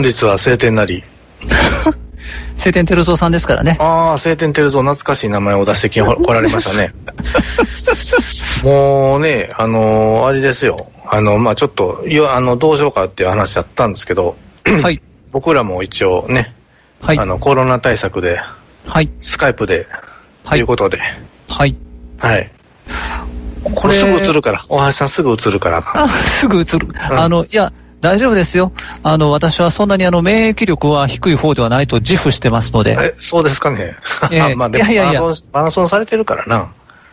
本日は晴天なり。晴天照蔵さんですからね。ああ、晴天照蔵、懐かしい名前を出してき 来られましたね。もうね、あのーあれですよ。あの、まあちょっと、いや、あの、どうしようかっていう話だったんですけど、はい。僕らも一応ね、はいあ。の、コロナ対策で、はい。スカイプで、はいということで、はい。はい。これ、すぐ映るから、大橋さんすぐ映るから。あ、すぐ映る。あの、いや、大丈夫ですよ。あの、私はそんなにあの、免疫力は低い方ではないと自負してますので。え、そうですかね。ええ まあでもいやいやいやマラソン、マラソンされてるからな。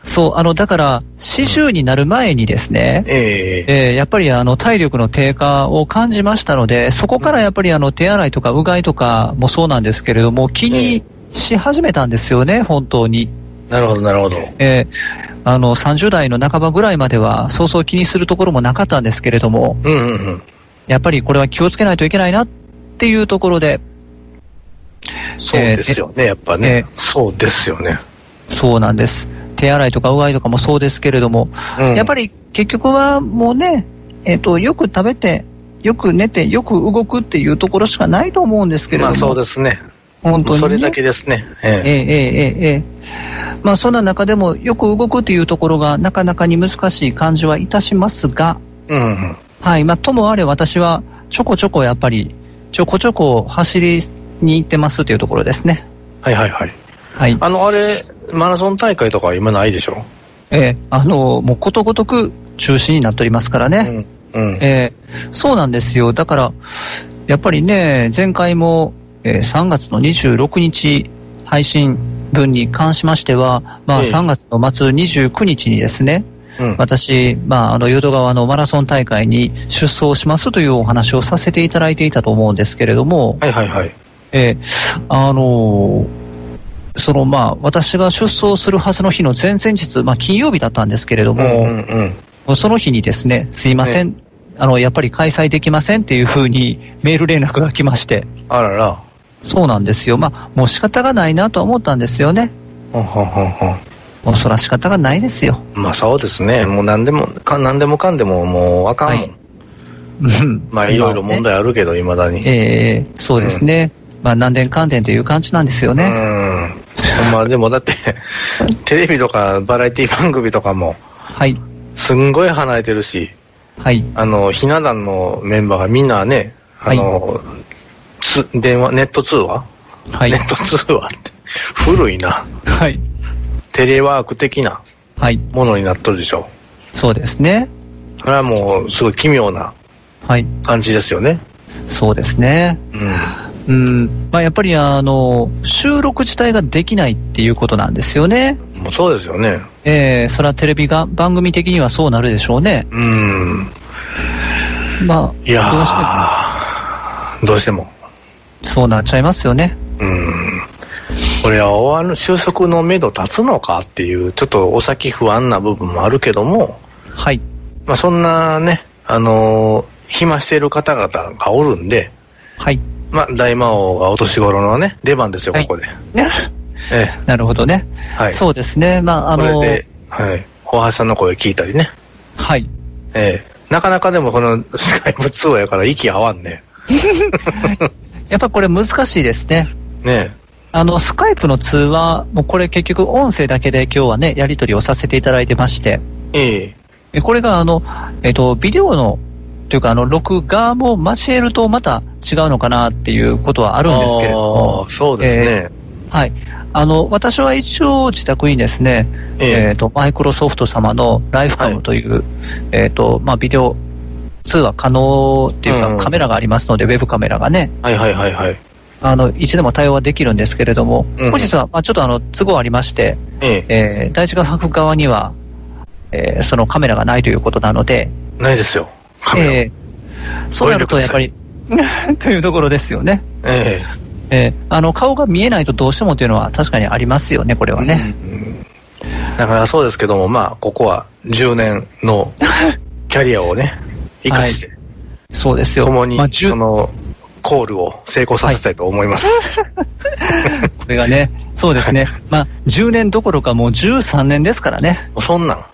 そう、あの、だから、40になる前にですね、えええーやっぱりあの体力の低下を感じましたので、そこからやっぱりあの手洗いとかうがいとかもそうなんですけれども、気にし始めたんですよね、本当に。なるほど、なるほど。えーあの30代の半ばぐらいまでは、そうそう気にするところもなかったんですけれども、うんうんうん。やっぱりこれは気をつけないといけないなっていうところで。そうですよね、えー、やっぱね、えー、そうですよね。そうなんです。手洗いとかうがいとかもそうですけれども、うん、やっぱり結局はもうね、えっ、ー、と、よく食べて、よく寝て、よく動くっていうところしかないと思うんですけれども。まあそうですね。本当に、ね、それだけですね。えー、えー、えええまあそんな中でもよく動くっていうところがなかなかに難しい感じはいたしますが、うん、はい。まあともあれ私はちょこちょこやっぱりちょこちょこ走りに行ってますというところですね。はいはいはい。はい。あの、あれ、マラソン大会とかは今ないでしょ？ええあの、もうことごとく中止になっておりますからね。うん。うん。ええそうなんですよ。だから、やっぱりね、前回も、えー3月の26日配信分に関しましては、まあええ3月の末29日にですね、うん。私、まあ、あの、淀川のマラソン大会に出走しますというお話をさせていただいていたと思うんですけれども、はいはいはい。えーあのーその、まあ、私が出走するはずの日の前々日、まあ、金曜日だったんですけれども、うんうんうん。その日にですね、すいません、あの、やっぱり開催できませんっていうふうにメール連絡が来まして、あらら。そうなんですよ。まあ、もう仕方がないなとは思ったんですよね。ほんほんほんほん。もうそら仕方がないですよ。まあそうですね。もう何でも、か何でもかんでももうあかん。はいうんまあいろいろ問題あるけど、いまだに。ええそうですね。まあ、南電関電という感じなんですようね。ん。まあでもだって、テレビとかバラエティ番組とかも、はい。すんごい離れてるし、はい。あの、ひな壇のメンバーがみんなね、あの、つ電話、ネット通話、はいネ。ット通話って、古いな。はい。テレワーク的なはい。ものになっとるでしょ。そうですね。これはもう、すごい奇妙なはい。感じですよね。そうですね。うん。うん。まあ、やっぱりあの、収録自体ができないっていうことなんですよね。もうそうですよね。ええそれはテレビが、番組的にはそうなるでしょうね。うん。まいやあ、どうしても、ーどうしても。そうなっちゃいますよね。うん。これは終わる収束のめど立つのかっていう、ちょっとお先不安な部分もあるけども、はい。まあそんなね、あのー暇している方々がおるんで、はい。まあ大魔王がお年頃のね、出番ですよ、はいここで。えなるほどね。え、はい。そうですね。まあ、あの、これで、はい。大橋さんの声聞いたりね。はい。ええ。なかなかでもこのスカイプ通話やから息合わんね。やっぱこれ難しいですね。ねあの、スカイプの通話、もうこれ結局音声だけで今日はね、やり取りをさせていただいてまして、え。ええ。えこれがあの、えっと、ビデオの、というかあの、録画も交えるとまた違うのかなっていうことはあるんですけれどもそうですね。はい。あの、私は一応自宅にですね、ええっ、と、マイクロソフト様のライフカムという、えっ、と、まあ、ビデオ通話可能っていうか、うんカメラがありますので、ウェブカメラがね、はいはいはいはい。あの、いつでも対応はできるんですけれども、うん本日は、まあ、ちょっとあの、都合ありまして、ええ。えー、第一画伯側には、えーそのカメラがないということなので、ないですよ。カメラ。えーそうなるとやっぱり、というところですよね。ええーあの、顔が見えないとどうしてもというのは確かにありますよね、これはえ。ね。うんだからそうですけども、まあ、ここは10年のキャリアをね、生かして、そうですよ。共にまあ、10そのコールを成功させたいと思います。これがね、そうですね。まあ、10年どころかもう13年ですからね。そんなん。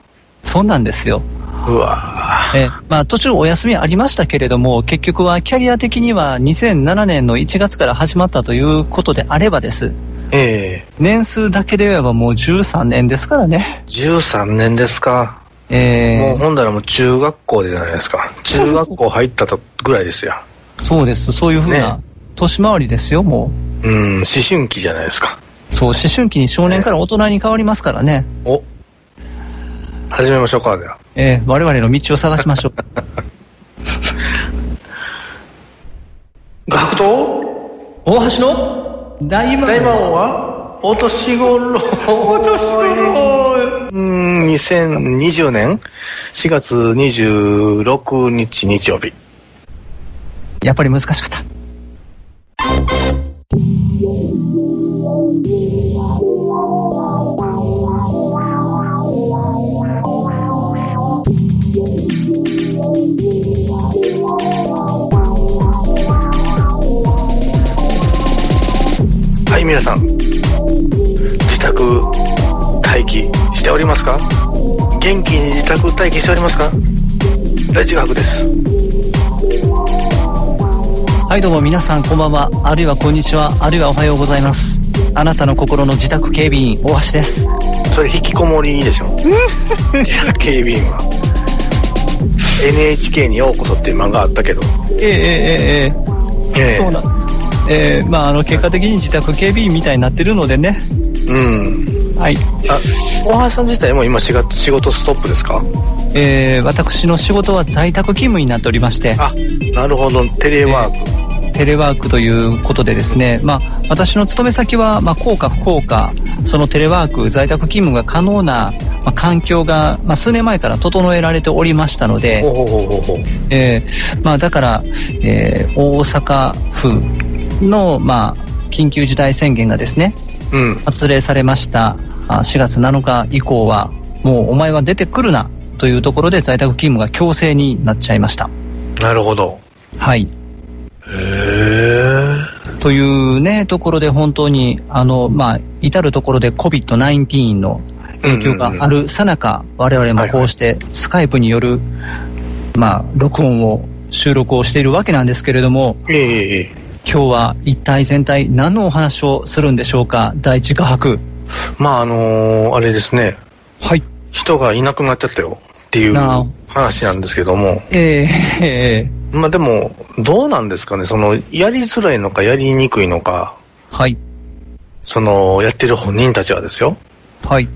そんなんですよ。うわえーまあ、途中お休みありましたけれども、結局はキャリア的には2007年の1月から始まったということであればです。ええ年数だけで言えばもう13年ですからね。13年ですか。えーもうほんだらもう中学校でじゃないですか。中学校入ったとぐらいですよ。そうです。そういうふうなね年回りですよ、もうん、思春期じゃないですか。う。そう、思春期に少年から大人に変わりますからね。お始めましょうか、では。えー我々の道を探しましょう。学徒大橋の？大魔大魔王は？お年頃。お年頃。うん、2020年？4月26日日曜日。やっぱり難しかった。はい、皆さん。自宅待機しておりますか？元気に自宅待機しておりますか？大地学です。はいどうも皆さんこんばんは。あるいはこんにちは。あるいはおはようございます。あなたの心の自宅警備員大橋です。それ引きこもりでしょ？自宅警備員は。NHK にようこそっていう漫画あったけど。ええええええ。そうなんです。えー、まああの結果的に自宅警備員みたいになってるのでね。うん。はい。あ、大橋さん自体も今仕事仕事ストップですか？えー、私の仕事は在宅勤務になっておりまして、あ、なるほど。テレワーク。テレワークということでですね、まあ、私の勤め先は、まあ、効か不効か、そのテレワーク、在宅勤務が可能な、まあ、環境が、まあ、数年前から整えられておりましたので。えーまあ、だから、えー大阪府の、まあ、緊急事態宣言がですね、うん。発令されましたあ4月7日以降は、もうお前は出てくるなというところで在宅勤務が強制になっちゃいました。なるほど。はい。へえ。というね、ところで本当に、あの、まあ、至るところで COVID-19 の影響があるさなか、我々もこうしてスカイプによる、まあ、録音を、収録をしているわけなんですけれども、ええええ。今日は一体全体何のお話をするんでしょうか？第一画伯。まああのーあれですね。はい。人がいなくなっちゃったよっていう話なんですけども。えー、えまあでも、どうなんですかね？その、やりづらいのかやりにくいのか、ー、はい。その、やってる本人たちはですよ。はい。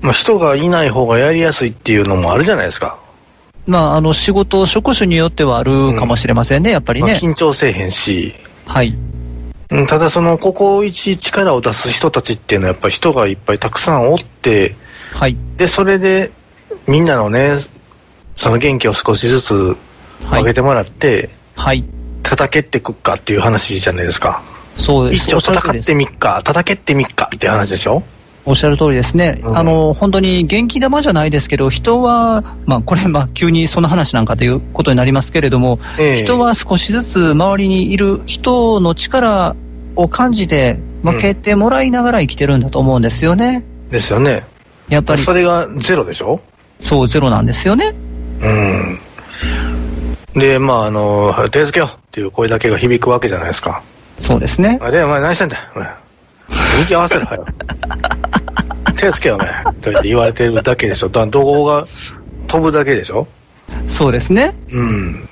まあ人がいない方がやりやすいっていうのもあるじゃないですか。まあ、あの、仕事、職種によってはあるかもしれませんね、やっぱりまあね。緊張せえへんし。はい。うんただその、ここ一力を出す人たちっていうのはやっぱり人がいっぱいたくさんおって、はい。で、それで、みんなのね、その元気を少しずつはい上げてもらって、はい。叩けってくっかっていう話じゃないですか。そうです。一応叩ってみっか、叩けってみっかっていう話でしょ？おっしゃる通りですね。うんあの、本当に元気玉じゃないですけど、人は、まあ、これ、まあ、急にその話なんかということになりますけれども、ええ人は少しずつ周りにいる人の力を感じて、分けてもらいながら生きてるんだと思うんですよね。ですよね。やっぱりそ、れがゼロでしょ？そう、ゼロなんですよね。うん。で、まあ、あの、手付けよっていう声だけが響くわけじゃないですか。そうですね。あ、で、お前何してんだよ、お前。息合わせろ、はよ。手付けよ、お前。と言われてるだけでしょ。だ怒号が飛ぶだけでしょそうですね。うん。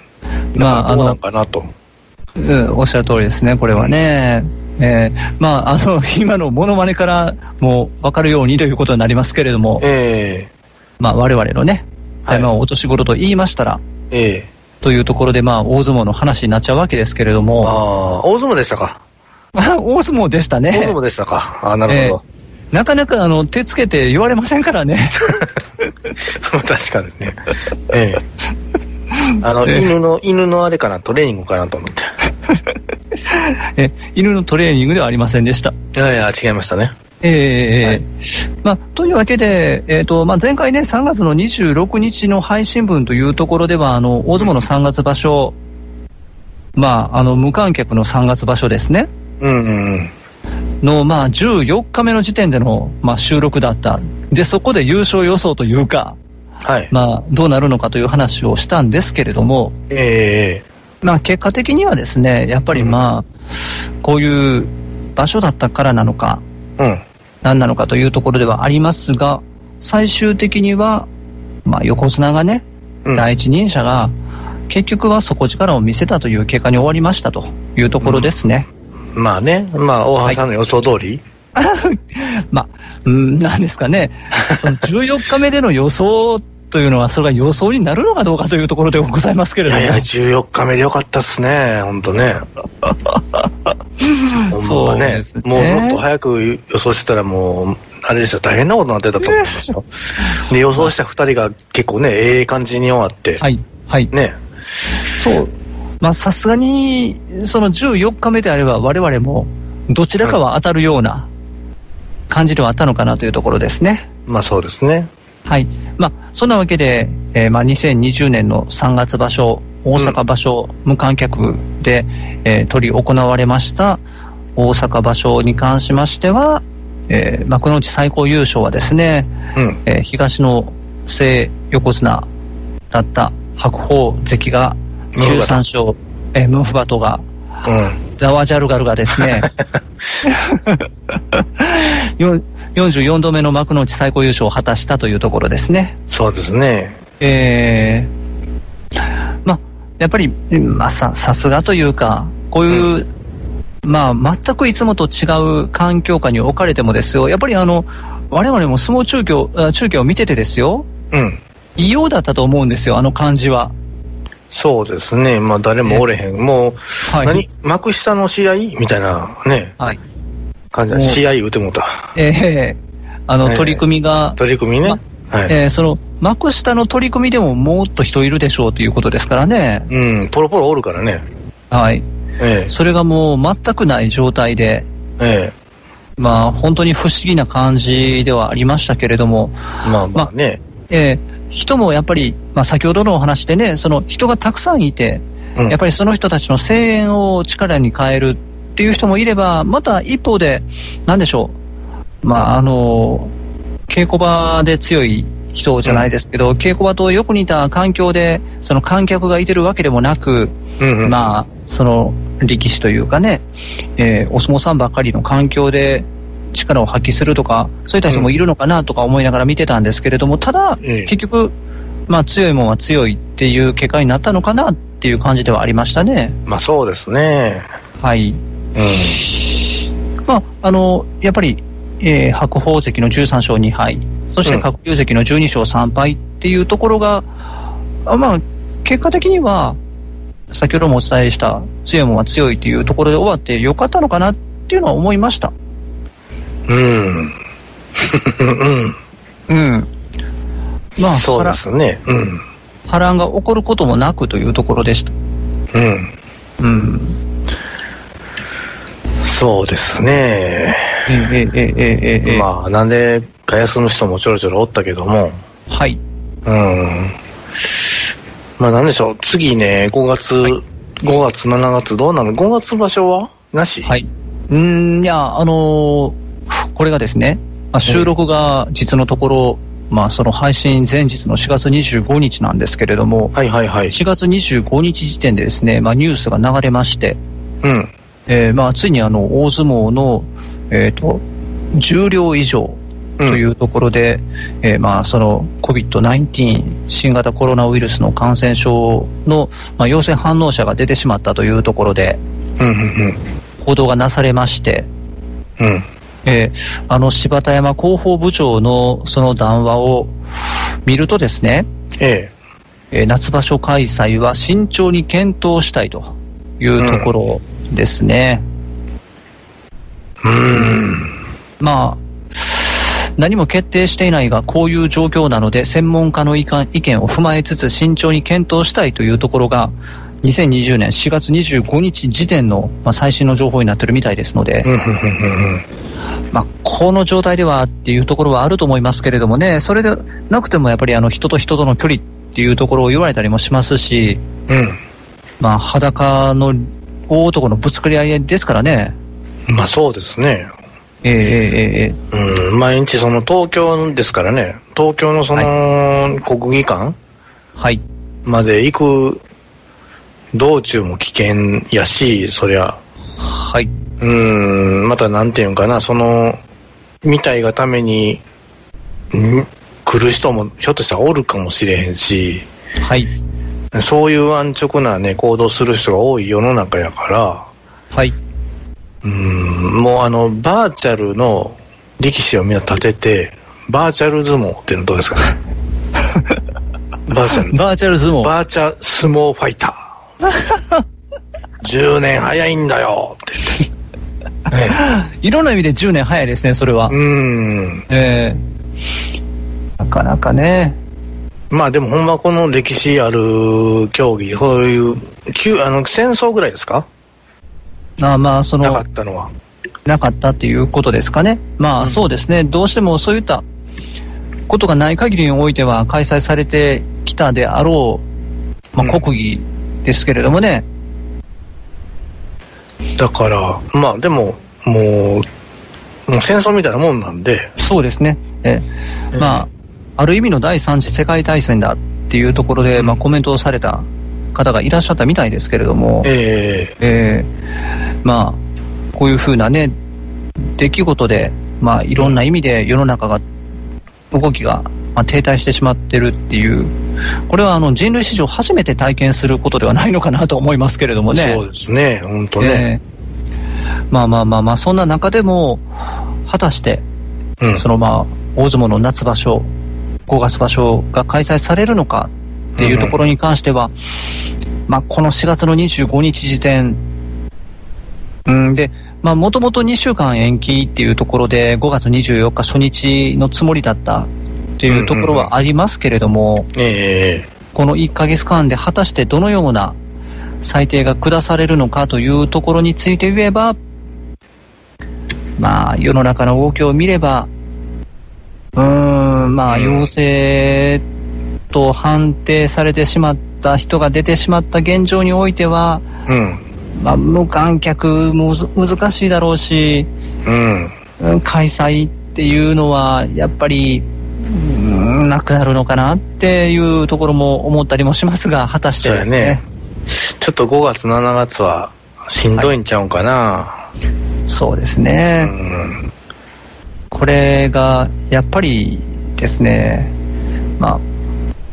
まあまあ、どうなんかなと。うん、おっしゃる通りですね、これはね。えーまあ、あの、今のモノマネからも分かるようにということになりますけれども、えまあ、我々のね、はいまあ、お年頃と言いましたら、えええというところで、まあ、大相撲の話になっちゃうわけですけれどあも、あ、大相撲でしたか。大相撲でしたね大相。撲でしたか。ああ、なるほど。なかなか、あの、手つけて言われませんからね。確かにね。ええ。あの、犬の、犬のあれかな、トレーニングかなと思って。え犬のトレーニングではありませんでした。いやいや、違いましたね。ええはいまあ、というわけで、えっ、と、まあ、前回ね、3月の26日の配信分というところでは、あの、大相撲の3月場所、まあ、あの、無観客の3月場所ですね。うんうんうん。の、まあ、14日目の時点での、まあ、収録だった。で、そこで優勝予想というか、はい、まあ、どうなるのかという話をしたんですけれども、えー、まあ、結果的にはですね、やっぱりまあ、こういう場所だったからなのか、うん、何なのかというところではありますが、最終的には、まあ、横綱がね、うん、第一人者が、結局は底力を見せたという結果に終わりましたというところですね。うん、まあね、まあ、大橋さんの予想通り、はい、まあ、うん、なんですかね、その14日目での予想というのは、それが予想になるのかどうかというところでございますけれども。いやいや、14日目でよかったっすね、本当 ね。そうですね。もうもっと早く予想してたらもう、あれですよ、大変なことになってたと思いますよ。で、予想した2人が結構ね、ええ感じに終わって。はい。はい。ね。そう。まあ、さすがに、その14日目であれば、我々も、どちらかは当たるような感じではあったのかなというところですね。まあ、そうですね。はい。まあ、そんなわけで、えー、まあ、2020年の3月場所、大阪場所、無観客で、えー、取り行われました大阪場所に関しましては、えー、幕内最高優勝はですね、うん、えー、東の正横綱だった白鵬関が13勝、えー、ムンフバトが、うん、ザワジャルガルがですね44度目の幕内最高優勝を果たしたというところですね。そうですね。えー、まあ、やっぱり、まあ、さ、さすがというか、こういう、うんまあ、全くいつもと違う環境下に置かれてもですよ、やっぱりあの、我々も相撲中継中継を見ててですよ、うん。異様だったと思うんですよ、あの感じは。そうですね、まあ誰もおれへん。もう、はい、何？幕下の試合？みたいなね、はい。感じ試合言うてもた。ええー、あの、取り組みが。取り組みね。ま、はい、えー、その、幕下の取り組みでももっと人いるでしょうということですからね。うん、ポロポロおるからね。はい。ええ、それがもう全くない状態で、ええ、まあ本当に不思議な感じではありましたけれども、まあまあね。まあ、ええ、人もやっぱり、まあ先ほどのお話でね、その人がたくさんいて、うん、やっぱりその人たちの声援を力に変えるっていう人もいれば、また一方で、なんでしょう、まああの、稽古場で強い人じゃないですけど、うん、稽古場とよく似た環境で、その観客がいてるわけでもなく、うんうん、まあ、その力士というかね、えー、お相撲さんばっかりの環境で力を発揮するとか、そういった人もいるのかなとか思いながら見てたんですけれども、ただ、結局、まあ強いもんは強いっていう結果になったのかなっていう感じではありましたね。まあそうですね。はい。うん。まあ、あの、やっぱり、えー、白鵬関の13勝2敗、そして角竜関の12勝3敗っていうところが、うん、まあ、結果的には、先ほどもお伝えした強いもんは強いというところで終わってよかったのかなっていうのは思いました。うん。うん。まあ、そうですね。うん。波乱が起こることもなくというところでした。うん。うん。そうですね。ええええええまあ、なんでか休む人もちょろちょろおったけども。はい。うん。まあなんでしょう、次ね、5月、はい、5月、7月、どうなの ?5 月場所は？なし？はい。うん、いや、あのー、これがですね、まあ、収録が実のところ、まあその配信前日の4月25日なんですけれども、はいはいはい。4月25日時点でですね、まあニュースが流れまして、うん。えー、まあついにあの、大相撲の、えっ、ー、と、重量以上、というところで、うん、えー、まあその COVID-19 新型コロナウイルスの感染症の、まあ、陽性反応者が出てしまったというところで、報道がなされまして、うん、えー、あの柴田山広報部長のその談話を見るとですね、ええ。ー、夏場所開催は慎重に検討したいというところですね。うん、まあ何も決定していないが、こういう状況なので、専門家の意見を踏まえつつ慎重に検討したいというところが、2020年4月25日時点の、まあ、最新の情報になってるみたいですので、まあ、この状態ではっていうところはあると思いますけれどもね、それでなくてもやっぱりあの人と人との距離っていうところを言われたりもしますし、うん、まあ、裸の大男のぶつかり合いですからね。まあそうですね。ええええうん、毎日その東京ですからね、東京のそのの国技館はい。まで行く道中も危険やし、そりゃ。はい。うーん、またなんていうんかな、その、見たいがために、ん来る人もひょっとしたらおるかもしれへんし、はい。そういう安直なね、行動する人が多い世の中やから、はい。うーん、もうあの、バーチャルの力士をみんな立てて、バーチャル相撲っていうのどうですかね？バーチャル。バーチャル相撲。バーチャ相撲ファイター。10年早いんだよって。ね いろんな意味で10年早いですね、それは。うーん。ええなかなかね。まあでもほんまこの歴史ある競技、そういう、旧あの戦争ぐらいですか？あまあ、そなかの、ったのは。なかったっていうことですかね。まあ、うんそうですね。どうしてもそういったことがない限りにおいては開催されてきたであろう、まあ、うん国技ですけれどもね。だから、まあでも、もう、もう戦争みたいなもんなんで、そうですね。ええ。まあ、ある意味の第三次世界大戦だっていうところで、まあ、コメントをされた方がいらっしゃったみたいですけれども、ええ。ーまあ、こういうふうなね、出来事で、まあ、いろんな意味で世の中が、動きが、まあ、停滞してしまってるっていう、これはあの人類史上初めて体験することではないのかなと思いますけれどもね。そうですね、本当ね。えーまあまあまあまあ、そんな中でも、果たして、うん。そのまあ、大相撲の夏場所、5月場所が開催されるのかっていうところに関しては、まあ、この4月の25日時点、うんで、まあ、もともと2週間延期っていうところで、5月24日初日のつもりだったっていうところはありますけれども、えこの1ヶ月間で果たしてどのような裁定が下されるのかというところについて言えば、まあ、世の中の動きを見れば、うーん、まあ、うん陽性と判定されてしまった人が出てしまった現状においては、えうん。まあ、無観客もず難しいだろうし、うん。うん開催っていうのは、やっぱり、うんなくなるのかなっていうところも思ったりもしますが、果たしてですね。ねちょっと5月、7月はしんどいんちゃうんかな。そうですうね。ん。これが、やっぱりですね、ま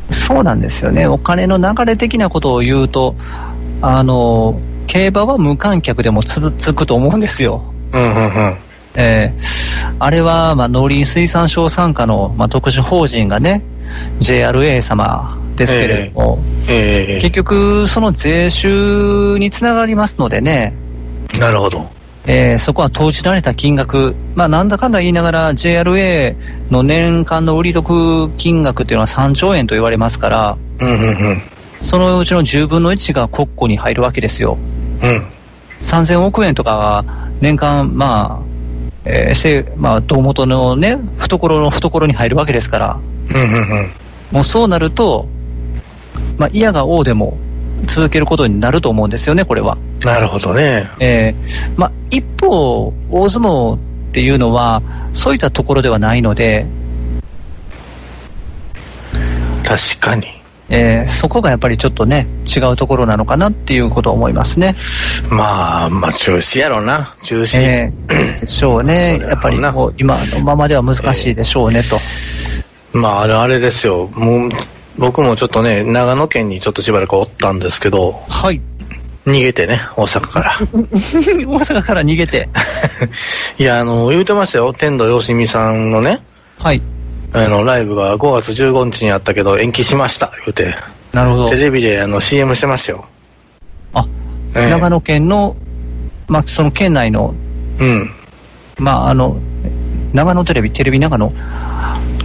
あ、そうなんですよね。お金の流れ的なことを言うと、あの、競馬は無観客でも続くと思うんですよ。うんうんうん。えーあれは、まあ、農林水産省傘下の、まあ、特殊法人がね、JRA 様ですけれども、ええ結局、その税収につながりますのでね、なるほど。えーそこは投じられた金額、まあ、なんだかんだ言いながら JRA の年間の売り得金額っていうのは3兆円と言われますから、うんうんうん。そのうちの10分の1が国庫に入るわけですよ。うん。3000億円とかが年間、まあ、えーせまあ、胴元のね、懐の懐に入るわけですから、うんうんうん。もうそうなると、まあ、嫌が王でも続けることになると思うんですよね、これは。なるほどね。えーまあ、一方、大相撲っていうのは、そういったところではないので、確かに。えーそこがやっぱりちょっとね、違うところなのかなっていうことを思いますね。まあ、まあ、中止やろな。中止。えー でしょうね。やっぱり今のままでは難しいでしょうね、と。まあ、あれ、あれですよ。もう、僕もちょっとね、長野県にちょっとしばらくおったんですけど、はい。逃げてね、大阪から。大阪から逃げて。いや、あの、言うてましたよ。天童よしみさんのね、はい。あの、ライブが5月15日にあったけど、延期しました、言うて。なるほどテ。レビであの CM してましたよ。あ、ええ長野県の、まあ、その県内の、うん。まあ、あの、長野テレビ、テレビ長野、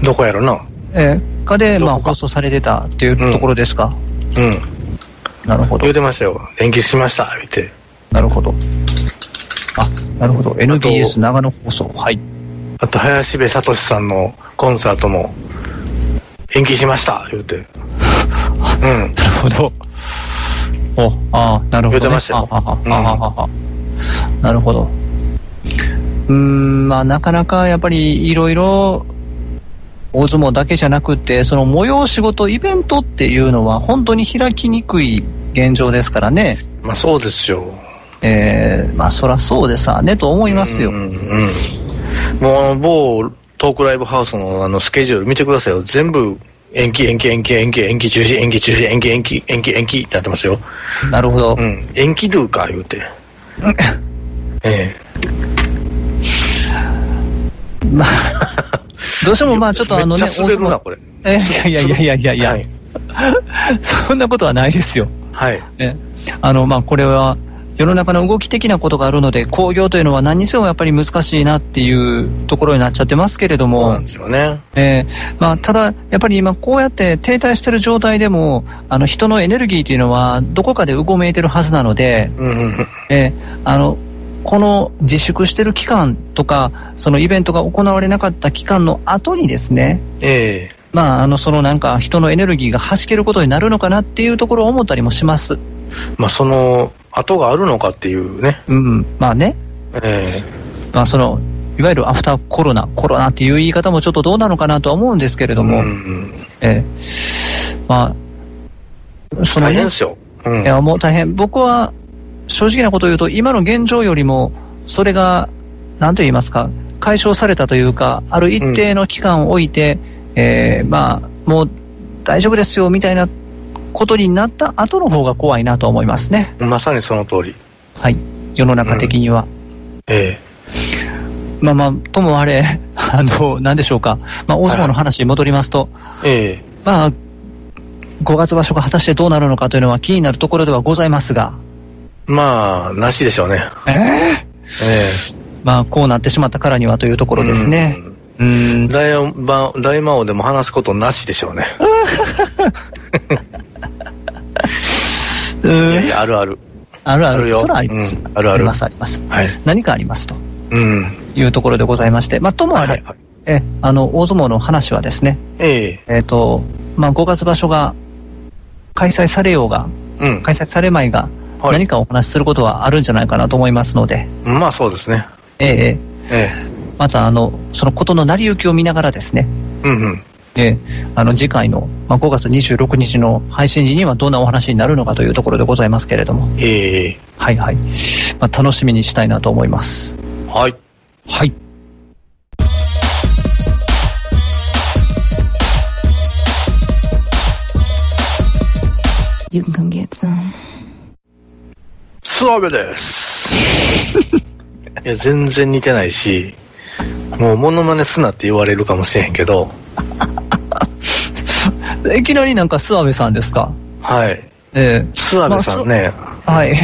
どこやろな。えー、かで、まあ、放送されてたっていうところですか。うん。なるほど言う。てましたよ。延期しました、言うて。なるほど。あ、なるほど。NBS 長野放送。はい。あと、林部聡さんのコンサートも、延期しました、言うて。うん。なるほど。お、ああ、なるほど、ね。言ってましたよあああうんあああなるほど。うーん、まあ、なかなかやっぱりいろいろ、大相撲だけじゃなくて、その催し事、イベントっていうのは本当に開きにくい現状ですからね。まあそうですよ。えー、まあそらそうでさねと思いますよ。うん、うん、もう某トークライブハウスのあのスケジュール見てくださいよ。全部延期延期延期延期延期中止延期中止延期延期延期延期ってなってますよ。なるほど。うん。延期ドゥか言うて。ええ。まあどうしてもまあちょっとあのね、滑るな、これ。えいやいやいやいやいや、はい、そんなことはないですよ。はい。えあの、まあこれは、世の中の動き的なことがあるので、工業というのは何にせよやっぱり難しいなっていうところになっちゃってますけれども、そうなんですよね。えー、まあ、ただ、やっぱり今こうやって停滞してる状態でも、あの、人のエネルギーというのはどこかでうごめいてるはずなので、うんうん、えー、あの、この自粛してる期間とか、そのイベントが行われなかった期間の後にですね、ええー、まあ、あの、そのなんか人のエネルギーが弾けることになるのかなっていうところを思ったりもします。まあ、その後があるのかっていうね。うん、まあね。ええー、まあ、その、いわゆるアフターコロナ、コロナっていう言い方もちょっとどうなのかなとは思うんですけれども、うん、ええー、まあ、そのね、大変ですよ。うん、いや、もう大変。僕は、正直なことを言うと、今の現状よりも、それが、何と言いますか、解消されたというか、ある一定の期間を置いて、うん、えー、まあ、もう大丈夫ですよみたいなことになった後の方が怖いなと思いますね。まさにその通り。はい。世の中的には。うん、ええまあまあ、ともあれ、あの、なんでしょうか。まあ、大相撲の話に戻りますと、はい、ええまあ、5月場所が果たしてどうなるのかというのは気になるところではございますが、まあ、なしでしょうね。えー、ええまあ、こうなってしまったからにはというところですね。うん。大魔大魔王でも話すことなしでしょうね。いやいや、あるある。あるある。それはあります。あるある。あります、あります。はい。何かありますと。うん。いうところでございまして。まあ、ともあれ、え、あの、大相撲の話はですね。ええ。えっと、まあ、5月場所が開催されようが、うん、開催されまいが、何かお話しすることはあるんじゃないかなと思いますので。まあそうですね。ええええ。またあの、そのことの成り行きを見ながらですね。うんうん。えあの次回の、まあ、5月26日の配信時にはどんなお話になるのかというところでございますけれども。ええはいはい。まあ、楽しみにしたいなと思います。はい。はい。You can come get some. スワベです。いや、全然似てないし、もうモノマネすなって言われるかもしれへんけど。いきなりなんか諏訪部さんですか？はい。ええー、諏訪部さんね、まあ、はい。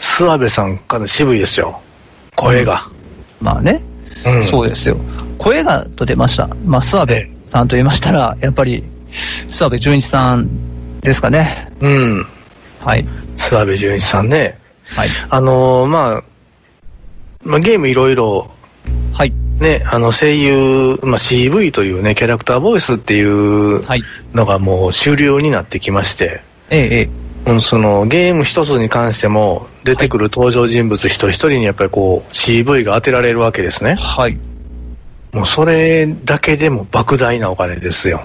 諏訪部さんから渋いですよ。声が。うん、まあね、うん、そうですよ。声がと出ました。まあ、諏訪部さんと言いましたら、やっぱり、諏訪部純一さんですかね。うん。はい。諏訪部純一さんね。はい。あのー、まあ、まあ、ゲームいろいろ、はい。ね、あの声優、まあ、CV というね、キャラクターボイスっていうのがもう主流になってきまして、ええ、うん、そのゲーム一つに関しても、出てくる登場人物一人一人にやっぱりこう CV が当てられるわけですね。はい。もうそれだけでも莫大なお金ですよ。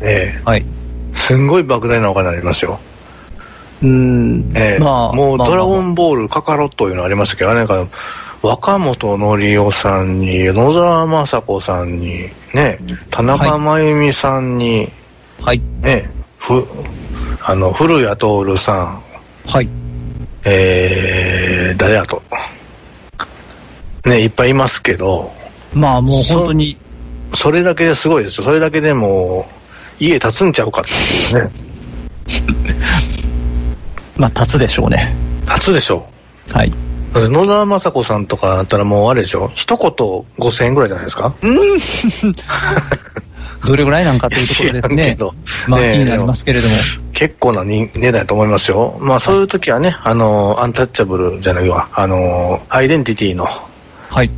ええはい。すんごい莫大なお金ありますよ。うん。ええまあ、もうドラゴンボールカカロットいうのありましたけど、あれなんか、若本の夫さんに、野沢雅子さんに、ね、田中真由美さんに、はい。ね、ふ、あの、古谷徹さん。はい。えー、誰やと。ね、いっぱいいますけど。まあもう本当に。それだけですごいですよ。それだけでも家建つんちゃうかっていうね。まあ、立つでしょうね。立つでしょう。はい。野沢雅子さんとかだったらもうあれでしょ？一言5000円ぐらいじゃないですか？うん どれぐらいなんかというところでね。まあ、気になりますけれども。結構な値段だと思いますよ。まあ、そういう時はね、あの、アンタッチャブルじゃないわ、あの、アイデンティティの、はい。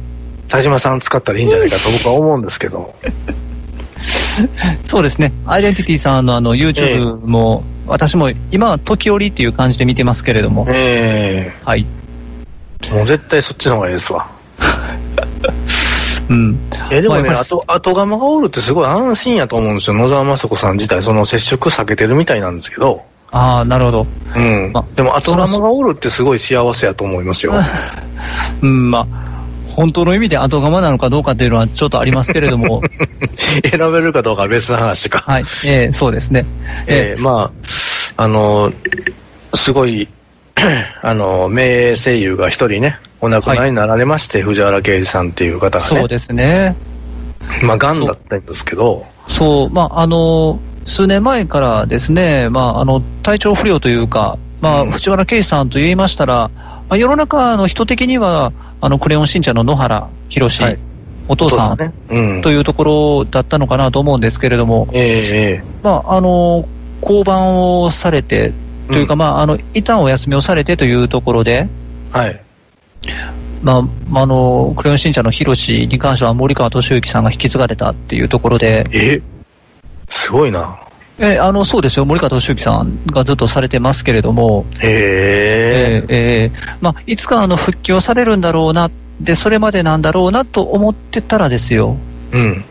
田島さん使ったらいいんじゃないかと僕は思うんですけど。そうですね。アイデンティティさんのあの YouTube も、えー、私も今は時折っていう感じで見てますけれども。ええー、はい。もう絶対そっちの方がいいですわ。うん。え、でもね、あと、後釜がおるってすごい安心やと思うんですよ。野沢雅子さん自体、その接触避けてるみたいなんですけど。ああ、なるほど。うん。ま、でも、後釜がおるってすごい幸せやと思いますよ。うん、まあ、本当の意味で後釜なのかどうかっていうのはちょっとありますけれども。選べるかどうかは別の話か。はい。えー、そうですね。えー、えー、まあ、あの、すごい、あの、名声優が一人ね、お亡くなりになられまして、はい、藤原啓治さんっていう方がね。そうですね。まあ、癌だったんですけど。そう、まあ、あの、数年前からですね、まあ、あの、体調不良というか、まあ、藤原啓治さんと言いましたら、まあ、世の中の人的には、あの、クレヨンしんちゃんの野原宏、はい、お父さん、ねうん、というところだったのかなと思うんですけれども、えー、まあ、あの、降板をされて、というか、うん、まあ、あの、一旦お休みをされてというところで、はい。まあ、あの、クレヨンしんちゃんのヒロシに関しては森川敏之さんが引き継がれたっていうところで。えすごいな。えあの、そうですよ。森川敏之さんがずっとされてますけれども。へえー。えー、まあ、いつかあの、復帰をされるんだろうな、で、それまでなんだろうなと思ってたらですよ。うん。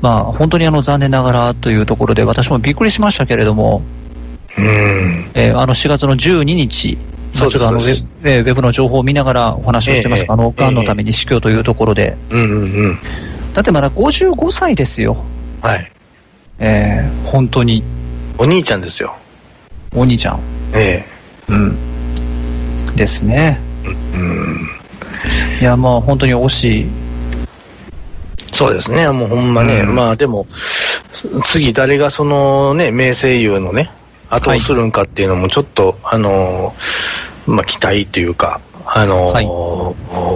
まあ、本当にあの、残念ながらというところで、私もびっくりしましたけれども。うん。えー、あの、4月の12日、そうちょっとあのウェブ、ウェブの情報を見ながらお話をしてますが、えー、あの、がんのために死去というところで。うんうんうん。だってまだ55歳ですよ。はい。えー、本当に。お兄ちゃんですよ。お兄ちゃん。ええー、うん。ですね。うん。いや、まあ本当に惜しい。そうですね、もうほんまね、うん、まあでも、次誰がそのね、名声優のね、後をするんかっていうのもちょっと、はい、あのまあ、期待というか、あの、はい、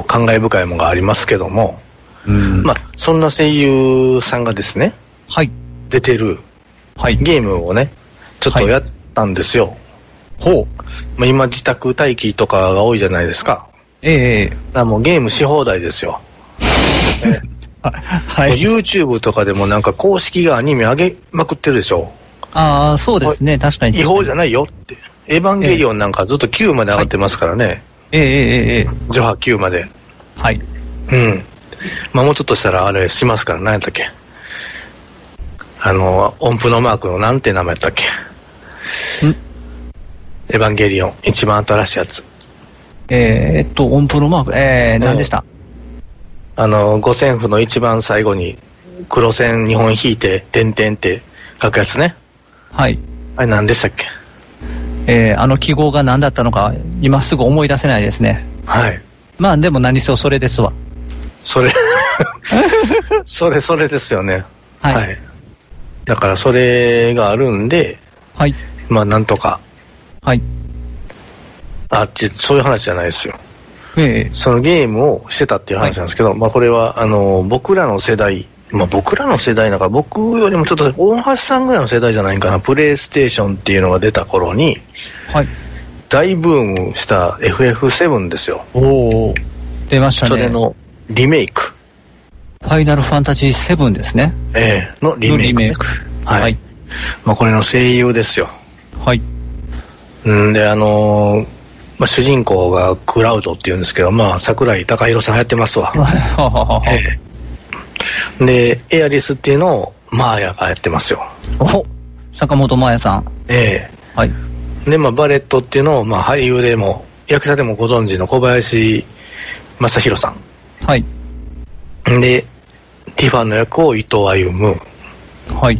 感慨深いものがありますけども、うん、まあ、そんな声優さんがですね、はい、出てる、はい、ゲームをね、ちょっとやったんですよ。ほう。まあ、今、自宅待機とかが多いじゃないですか。ええー、もうゲームし放題ですよ。はい、YouTube とかでもなんか公式がアニメ上げまくってるでしょ。ああ、そうですね、確かに。違法じゃないよって。エヴァンゲリオンなんかずっと9まで上がってますからね。ええええええ。序波9まで。はい。うん。まあもうちょっとしたらあれしますから、何やったっけ。あの、音符のマークのなんて名前やったっけ？ん？エヴァンゲリオン、一番新しいやつ。えー、っと、音符のマーク、えー、何でした、あの、五線譜の一番最後に黒線2本引いて、点々って書くやつね。はい。あれ何でしたっけ？えー、あの記号が何だったのか、今すぐ思い出せないですね。はい。まあでも何せそれですわ。それ それそれですよね。はい、はい。だからそれがあるんで、はい。まあなんとか。はい。あっち、そういう話じゃないですよ。ええそのゲームをしてたっていう話なんですけど、はい、まあこれは、あの、僕らの世代まあ、僕らの世代なんか、僕よりもちょっと大橋さんぐらいの世代じゃないかな、プレイステーションっていうのが出た頃に、はい、大ブームした FF7 ですよ。おお出ましたね。それのリメイク。ファイナルファンタジー7ですね。ええー、のリメイク、ね、イク。はい。はい、まあ、これの声優ですよ。はい。んで、あのー、まあ、主人公がクラウドっていうんですけど、まあ、桜井貴弘さんやってますわ。ええで、エアリスっていうのをマーヤがやってますよ。お坂本真綾さん。ええはい。で、まあ、バレットっていうのを、まあ、俳優でも、役者でもご存知の小林正宏さん。はい。で、ティファンの役を伊藤歩はい。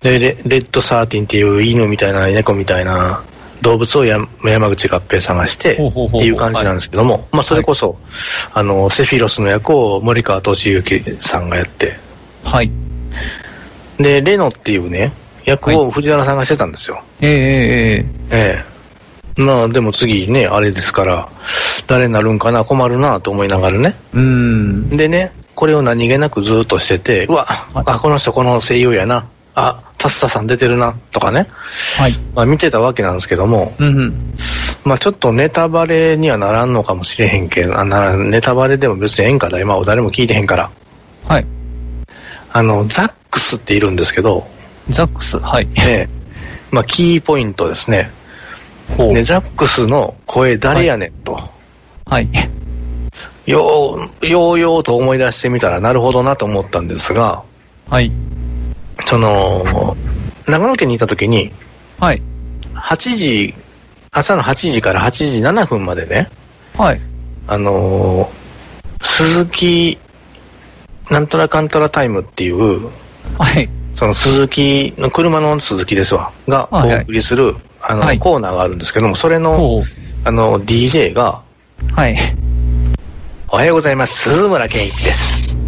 でレ、レッドサーティンっていう犬みたいな猫みたいな動物を山口合併探してっていう感じなんですけども、まあそれこそ、あの、セフィロスの役を森川敏之さんがやって、はい。で、レノっていうね、役を藤原さんがしてたんですよ。えええええ。まあでも次ね、あれですから、誰になるんかな、困るなと思いながらね。うん。でね、これを何気なくずっとしてて、うわ、あ、この人この声優やな。あ、タスタさん出てるな、とかね。はい。まあ見てたわけなんですけども、うん、うん、まあちょっとネタバレにはならんのかもしれへんけど、あなネタバレでも別にええんかだ、今は誰も聞いてへんから。はい。あの、ザックスっているんですけど、ザックス？はい。ええ。まあキーポイントですね。ほう。ね、ザックスの声誰やねんと。はい。よう、ようようと思い出してみたらなるほどなと思ったんですが、はい。その、長野県にいた時に、はい。8時、朝の8時から8時7分までね、はい。あのー鈴木、なんとらかんとらタイムっていう、はい。その鈴木の車の鈴木ですわ、がおはいはい送りする、あの、はいコーナーがあるんですけども、それの。あの、DJ が、はい。おはようございます、鈴村健一です。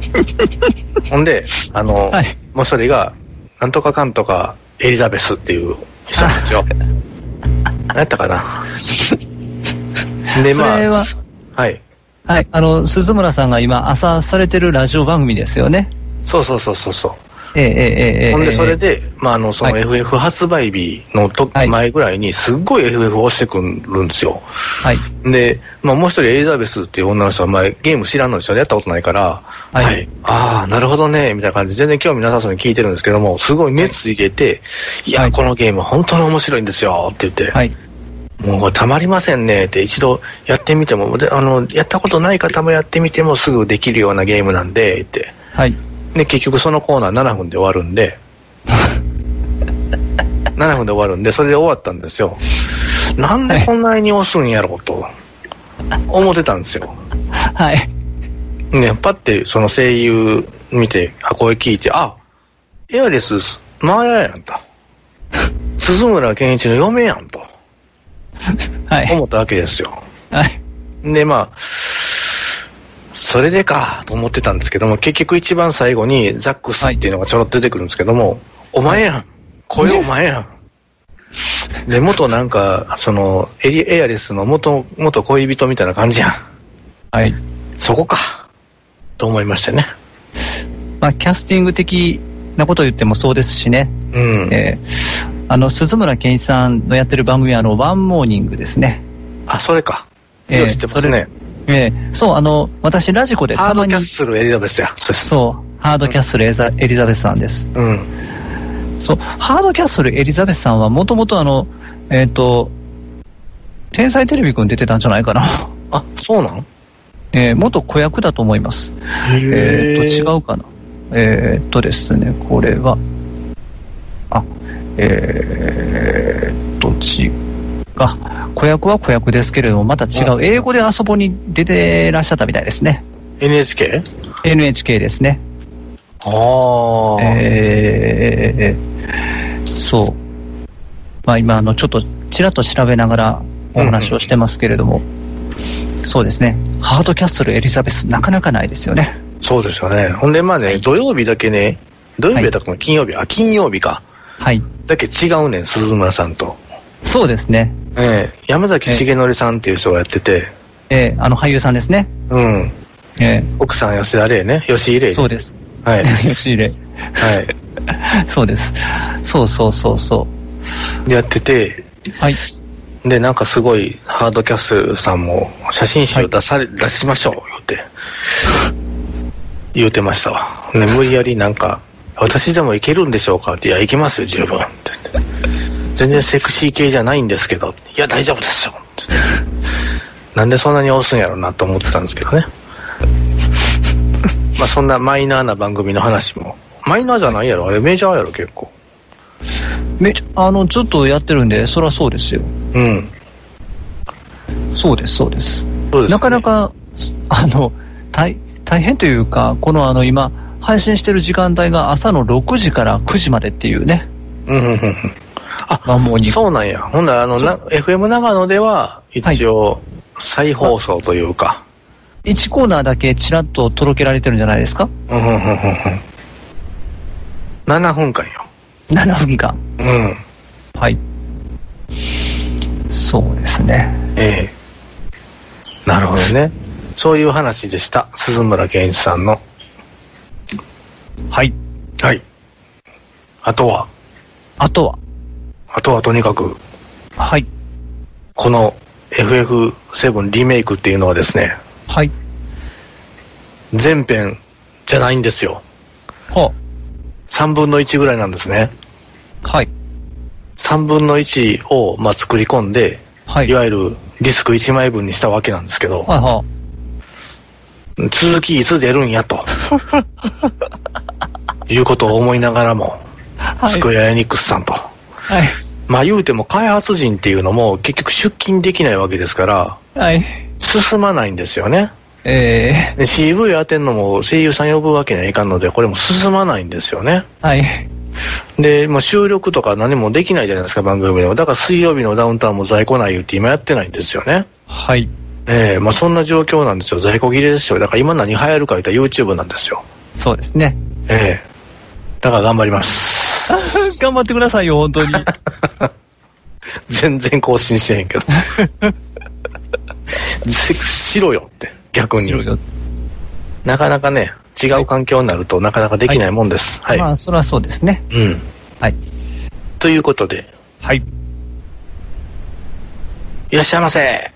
ほんで、あの、はい。もう一人が、なんとかかんとかエリザベスっていう人なんですよ。何やったかな。で、まそれはあ、はい。はい。あの、鈴村さんが今朝されてるラジオ番組ですよね。そうそうそうそうそう。ええええええ。ほんで、それで。で、まあ、あの、そのはい FF 発売日のとはい前ぐらいに、すっごい FF を押してくるんですよ。はい。で、まあ、もう一人エリザベスっていう女の人は、まあ、ゲーム知らんのですよね。やったことないから、はいああ、なるほどね、みたいな感じで、全然興味なさそうに聞いてるんですけども、すごい熱入れて、い、や、はいこのゲーム本当に面白いんですよ、って言って、はい。もうたまりませんね、って一度やってみても、であの、やったことない方もやってみてもすぐできるようなゲームなんで、って。はい。で、結局そのコーナー7分で終わるんで、7分で終わるんで、それで終わったんですよ。なんでこんなに押すんやろうと、思ってたんですよ。はい。ね、パッてその声優見て、あ、声聞いて、あ、エアレス、マーヤやんと。鈴村健一の嫁やんとはい。思ったわけですよ。はい。で、まあ、それでかと思ってたんですけども、結局一番最後にザックスっていうのがちょろっと出てくるんですけども、お前やん声お前やんで、元なんか、その、エリエアレスの元、元恋人みたいな感じやん。はい。そこかと思いましたね。まあ、キャスティング的なことを言ってもそうですしね。うん。えーあの、鈴村健一さんのやってる番組は、あの、 ONE MORNING ですね。あ、それか。ええよう知ってますね。えーそう、あの、私、ラジコでハードキャッスルエリザベスや。そうハードキャッスルエザエリザベスさんです。うん。そう、ハードキャッスルエリザベスさんは、もともとあの、えっ、と、天才テレビくん出てたんじゃないかな。あ、そうなん？えー元子役だと思います。えっ、と、違うかな。えっ、とですね、これは、あ、えっ、と、ち、あ、子役は子役ですけれども、また違う、英語で遊ぼに出てらっしゃったみたいですね。NHK? NHK ですね。ああ。えー、そう。まあ今、あの、ちょっと、ちらっと調べながらお話をしてますけれども、そうですね。ハードキャッスルエリザベス、なかなかないですよね。そうですよね。ほんで、まあね、はい土曜日だけね、土曜日だったかな、金曜日、あ、金曜日か。はい。だけ違うねん、鈴村さんと。そうですね。ええ山崎重則さんっていう人がやってて、えーあの俳優さんですね。うん。え奥さん吉田玲ね、吉井玲。ーそうです。はい。吉入れ。はい。そうです。そうそうそうそでやってて、う。はい。で、なんかすごい、ハードキャッスルさんも、写真集出され、出しましょう、言うて。言うてましたわ。ね、無理やりなんか、私でもいけるんでしょうかって、いや、いけますよ、十分。って言って全然セクシー系じゃないんですけど、いや、大丈夫ですよ。なんでそんなに押すんやろうなと思ってたんですけどね。まあ、そんなマイナーな番組の話も。マイナーじゃないやろあれメジャーやろ、結構。めあの、ずっとやってるんで、そりゃそうですよ。うん。そうです、そうです。そうです、ね。なかなか、あの、大、大変というか、このあの、今、配信してる時間帯が朝の6時から9時までっていうね。うん、うん、うんうん。あ、まあもうにそうなんや。ほんなら、あの、な FM 長野では、一応、再放送というか。1コーナーだけちらっと届けられてるんじゃないですか？うん、うん、うん、うんうん。7分間よ。?7 分間。うん。はい。そうですね。ええなるほどね。そういう話でした。鈴村健一さんの。はい。はい。あとは、あとは、あとはとにかく、はい。この FF7 リメイクっていうのはですね、はい。全編じゃないんですよ。は3分の1ぐらいなんですね。はい。3分の1を、まあ、作り込んで、はい。いわゆるディスク1枚分にしたわけなんですけど、はいは続きいつ出るんやと。いうことを思いながらも、はい、スクエアエニックスさんと。はい。まあ言うても開発陣っていうのも結局出勤できないわけですから、はい。進まないんですよね。ええー。CV 当てんのも声優さん呼ぶわけにはいかんので、これも進まないんですよね。はい。で、まあ、収録とか何もできないじゃないですか、番組でも。だから水曜日のダウンタウンも在庫ない言って今やってないんですよね。はい。ええー、まあそんな状況なんですよ。在庫切れですよ。だから今何流行るか言ったら YouTube なんですよ。そうですね。ええー、だから頑張ります。頑張ってくださいよ、本当に。全然更新してへんけど。しろよって、逆に。なかなかね、違う環境になるとなかなかできないもんです。はい。はい、まあ、それはそうですね。うん。はい。ということで。はい。いらっしゃいませ。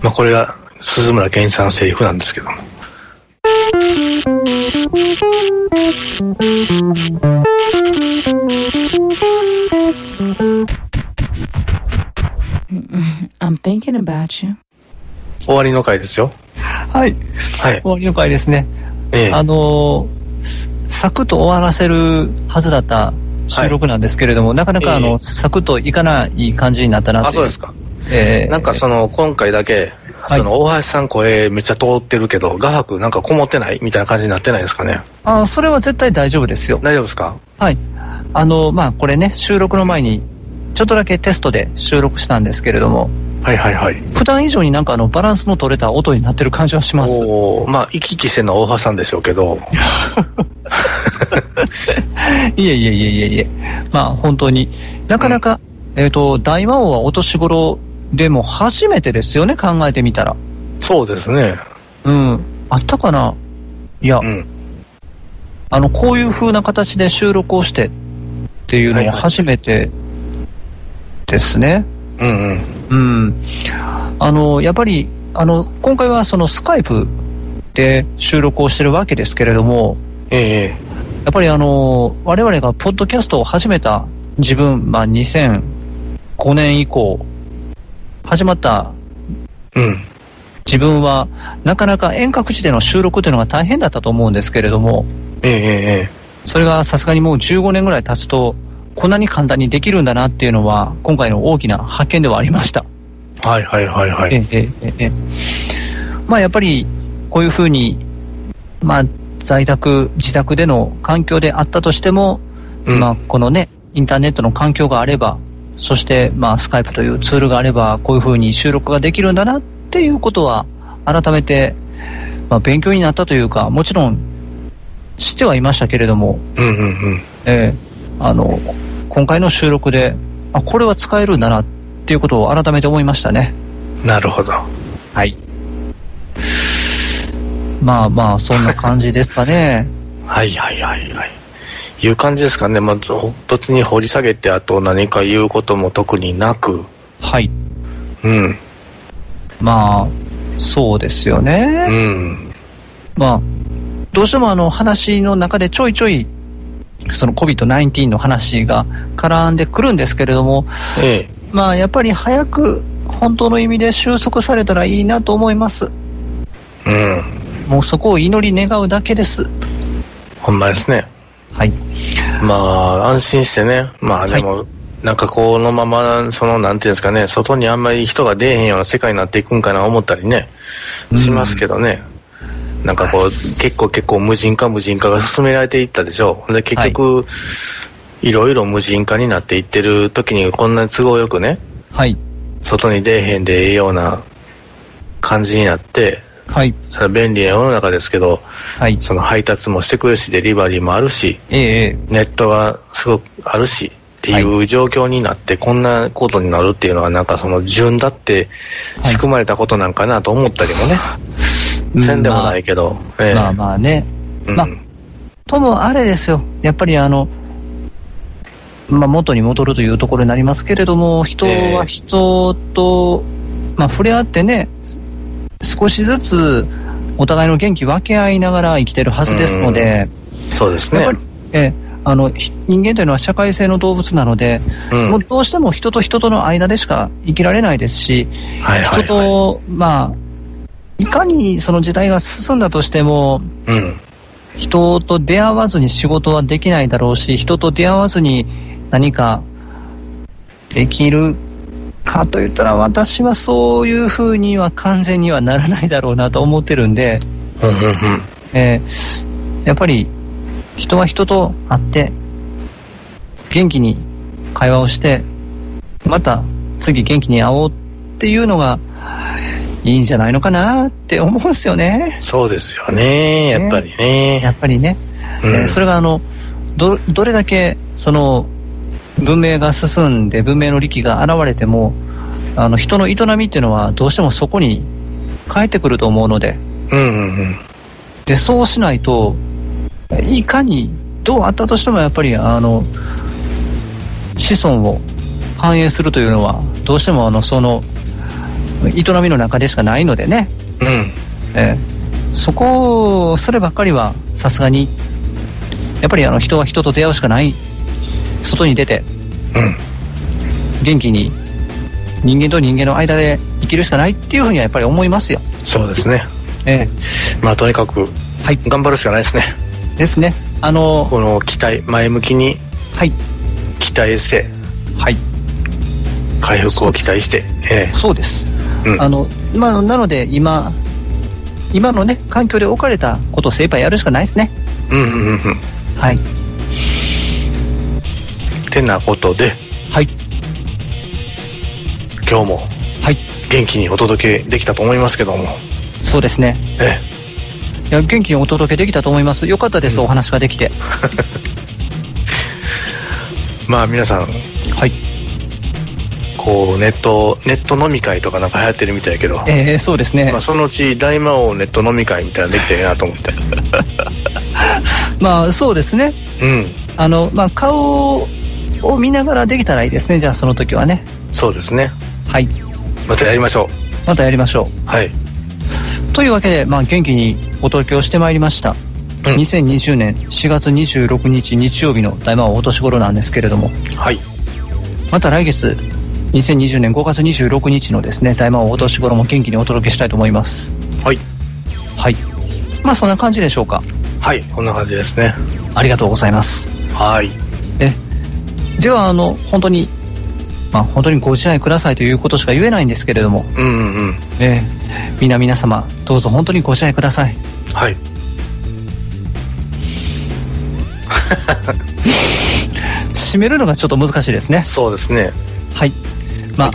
まあ、これが鈴村健一さんのセリフなんですけども。I'm thinking about you. 終わりの回ですよ。はい。はい。終わりの回ですね。ええ、あのー、サクッと終わらせるはずだった収録なんですけれども、はい、なかなかあの、えー、サクッといかない感じになったなあ、そうですか。えー、なんかその、今回だけ、その、大橋さん声めっちゃ通ってるけど、画伯なんかこもってないみたいな感じになってないですかね？あ、それは絶対大丈夫ですよ。大丈夫ですか？はい。あの、まあ、これね、収録の前に、ちょっとだけテストで収録したんですけれども、はいはいはい。普段以上になんかあのバランスの取れた音になってる感じはします。おまあ、行き来せの大橋さんでしょうけど。いえいえいえいえいえ。まあ本当に、なかなか、うん、えっ、ー、と、大魔王はお年頃でも初めてですよね、考えてみたら。そうですね。うん。あったかな？いや、うん、あの、こういう風な形で収録をしてっていうのは初めてですね。はいはい、うんうん。うん、あのやっぱりあの今回はそのスカイプで収録をしてるわけですけれども、ええ、やっぱりあの我々がポッドキャストを始めた自分、まあ、2005年以降始まった、うん、自分はなかなか遠隔地での収録というのが大変だったと思うんですけれども、ええ、それがさすがにもう15年ぐらい経つとこんなに簡単にできるんだなっていうのは、今回の大きな発見ではありました。はいはいはいはい。ええええ。まあやっぱり、こういうふうに、まあ、在宅、自宅での環境であったとしても、うん、まあ、このね、インターネットの環境があれば、そして、まあ、スカイプというツールがあれば、こういうふうに収録ができるんだなっていうことは、改めて、まあ、勉強になったというか、もちろん、知ってはいましたけれども、うんうんうん。ええあの、今回の収録で、あ、これは使えるんだなっていうことを改めて思いましたね。なるほど。はい。まあまあ、そんな感じですかね。はいはいはいはい。いう感じですかね。まあ、突に掘り下げて、あと何か言うことも特になく。はい。うん。まあ、そうですよね。うん。まあ、どうしてもあの話の中でちょいちょいその COVID-19 の話が絡んでくるんですけれども、ええ、まあやっぱり早く本当の意味で収束されたらいいなと思います。うん。もうそこを祈り願うだけです。ほんまですね。はい。まあ、安心してね。まあでも、はい、なんかこのまま、その、なんていうんですかね、外にあんまり人が出えへんような世界になっていくんかな思ったりね、しますけどね。なんかこう、結構結構無人化無人化が 進められていったでしょう。で、結局、はい、いろいろ無人化になっていってる時にこんなに都合よくね、はい。外に出えへんでええような感じになって、はい。それは便利な世の中ですけど、はい。その配達もしてくるし、デリバリーもあるし、ええネットがすごくあるし、っていう状況になって、こんなことになるっていうのは、なんかその順だって仕組まれたことなんかなと思ったりもね。はいせんでもないけど、まあ、えー、まあまあね、うん、まあともあれですよ。やっぱりあのまあ、元に戻るというところになりますけれども人は人と、まあ、触れ合ってね少しずつお互いの元気分け合いながら生きてるはずですので、うん、そうですね。やっぱりえあの人間というのは社会性の動物なので、うん、もうどうしても人と人との間でしか生きられないですし、はいはいはい、人と、まあ、いかにその時代が進んだとしても、うん、人と出会わずに仕事はできないだろうし、人と出会わずに何かできるかと言ったら、私はそういうふうには完全にはならないだろうなと思ってるんで、えー、やっぱり人は人と会って、元気に会話をして、また次元気に会おうっていうのがいいんじゃないのかなって思うんですよね。そうですよね、やっぱりね。やっぱりね。うん、えー、それがあの、ど、どれだけ、その、文明が進んで文明の力が現れても、あの、人の営みっていうのはどうしてもそこに帰ってくると思うので、うんうんうん。で、そうしないと、いかにどうあったとしてもやっぱりあの子孫を反映するというのはどうしてもあのその営みの中でしかないのでね、うん。えー、そこそればっかりはさすがにやっぱりあの人は人と出会うしかない外に出て、うん、元気に人間と人間の間で生きるしかないっていうふうにはやっぱり思いますよそうですねええー、まあとにかく、はい、頑張るしかないですねですね。あのこの期待、前向きに、はい。期待して、はい。回復を期待して、ええそうです。うん、あの、まあ、なので今、今のね、環境で置かれたことを精一杯やるしかないですね。うんうんうんうん。はい。てなことで、はい。今日も、はい。元気にお届けできたと思いますけども。そうですね。ええ。いや元気にお届けできたと思います。よかったです、うん、お話ができて。まあ皆さん。はい。こうネットネット飲み会とかなんか流行ってるみたいやけど。ええー、そうですね、まあ、そのうち大魔王ネット飲み会みたいなのできたらなと思って。まあそうですね。うん。あのまあ顔を見ながらできたらいいですねじゃあその時はねそうですねはいまたやりましょうまたやりましょうはいというわけで、まあ、元気にお届けをしてまいりました。うん、2020年4月26日日曜日の大魔王お年頃なんですけれども、はい。また来月、2020年5月26日のですね、大魔王お年頃も元気にお届けしたいと思います。はい。はい。まあ、そんな感じでしょうか。はい、こんな感じですね。ありがとうございます。はい。え、では、あの、本当にまあ、本当にご自愛くださいということしか言えないんですけれども、うんうんうん。えー、皆皆様どうぞ本当にご自愛ください。はい。締めるのがちょっと難しいですね。そうですね。はい。まあ、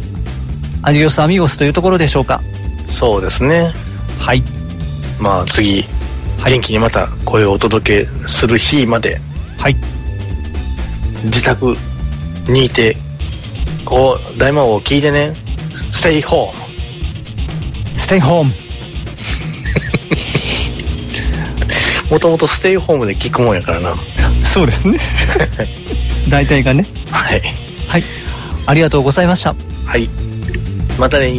アディオスアミゴスというところでしょうか。そうですね。はい。まあ次、はい、元気にまた声をお届けする日まで。はい。自宅にいてこう大魔王聞いてねステイホームステイホームもともとステイホームで聞くもんやからな。そうですね。大体がね。はい。はい。ありがとうございました。はい。またね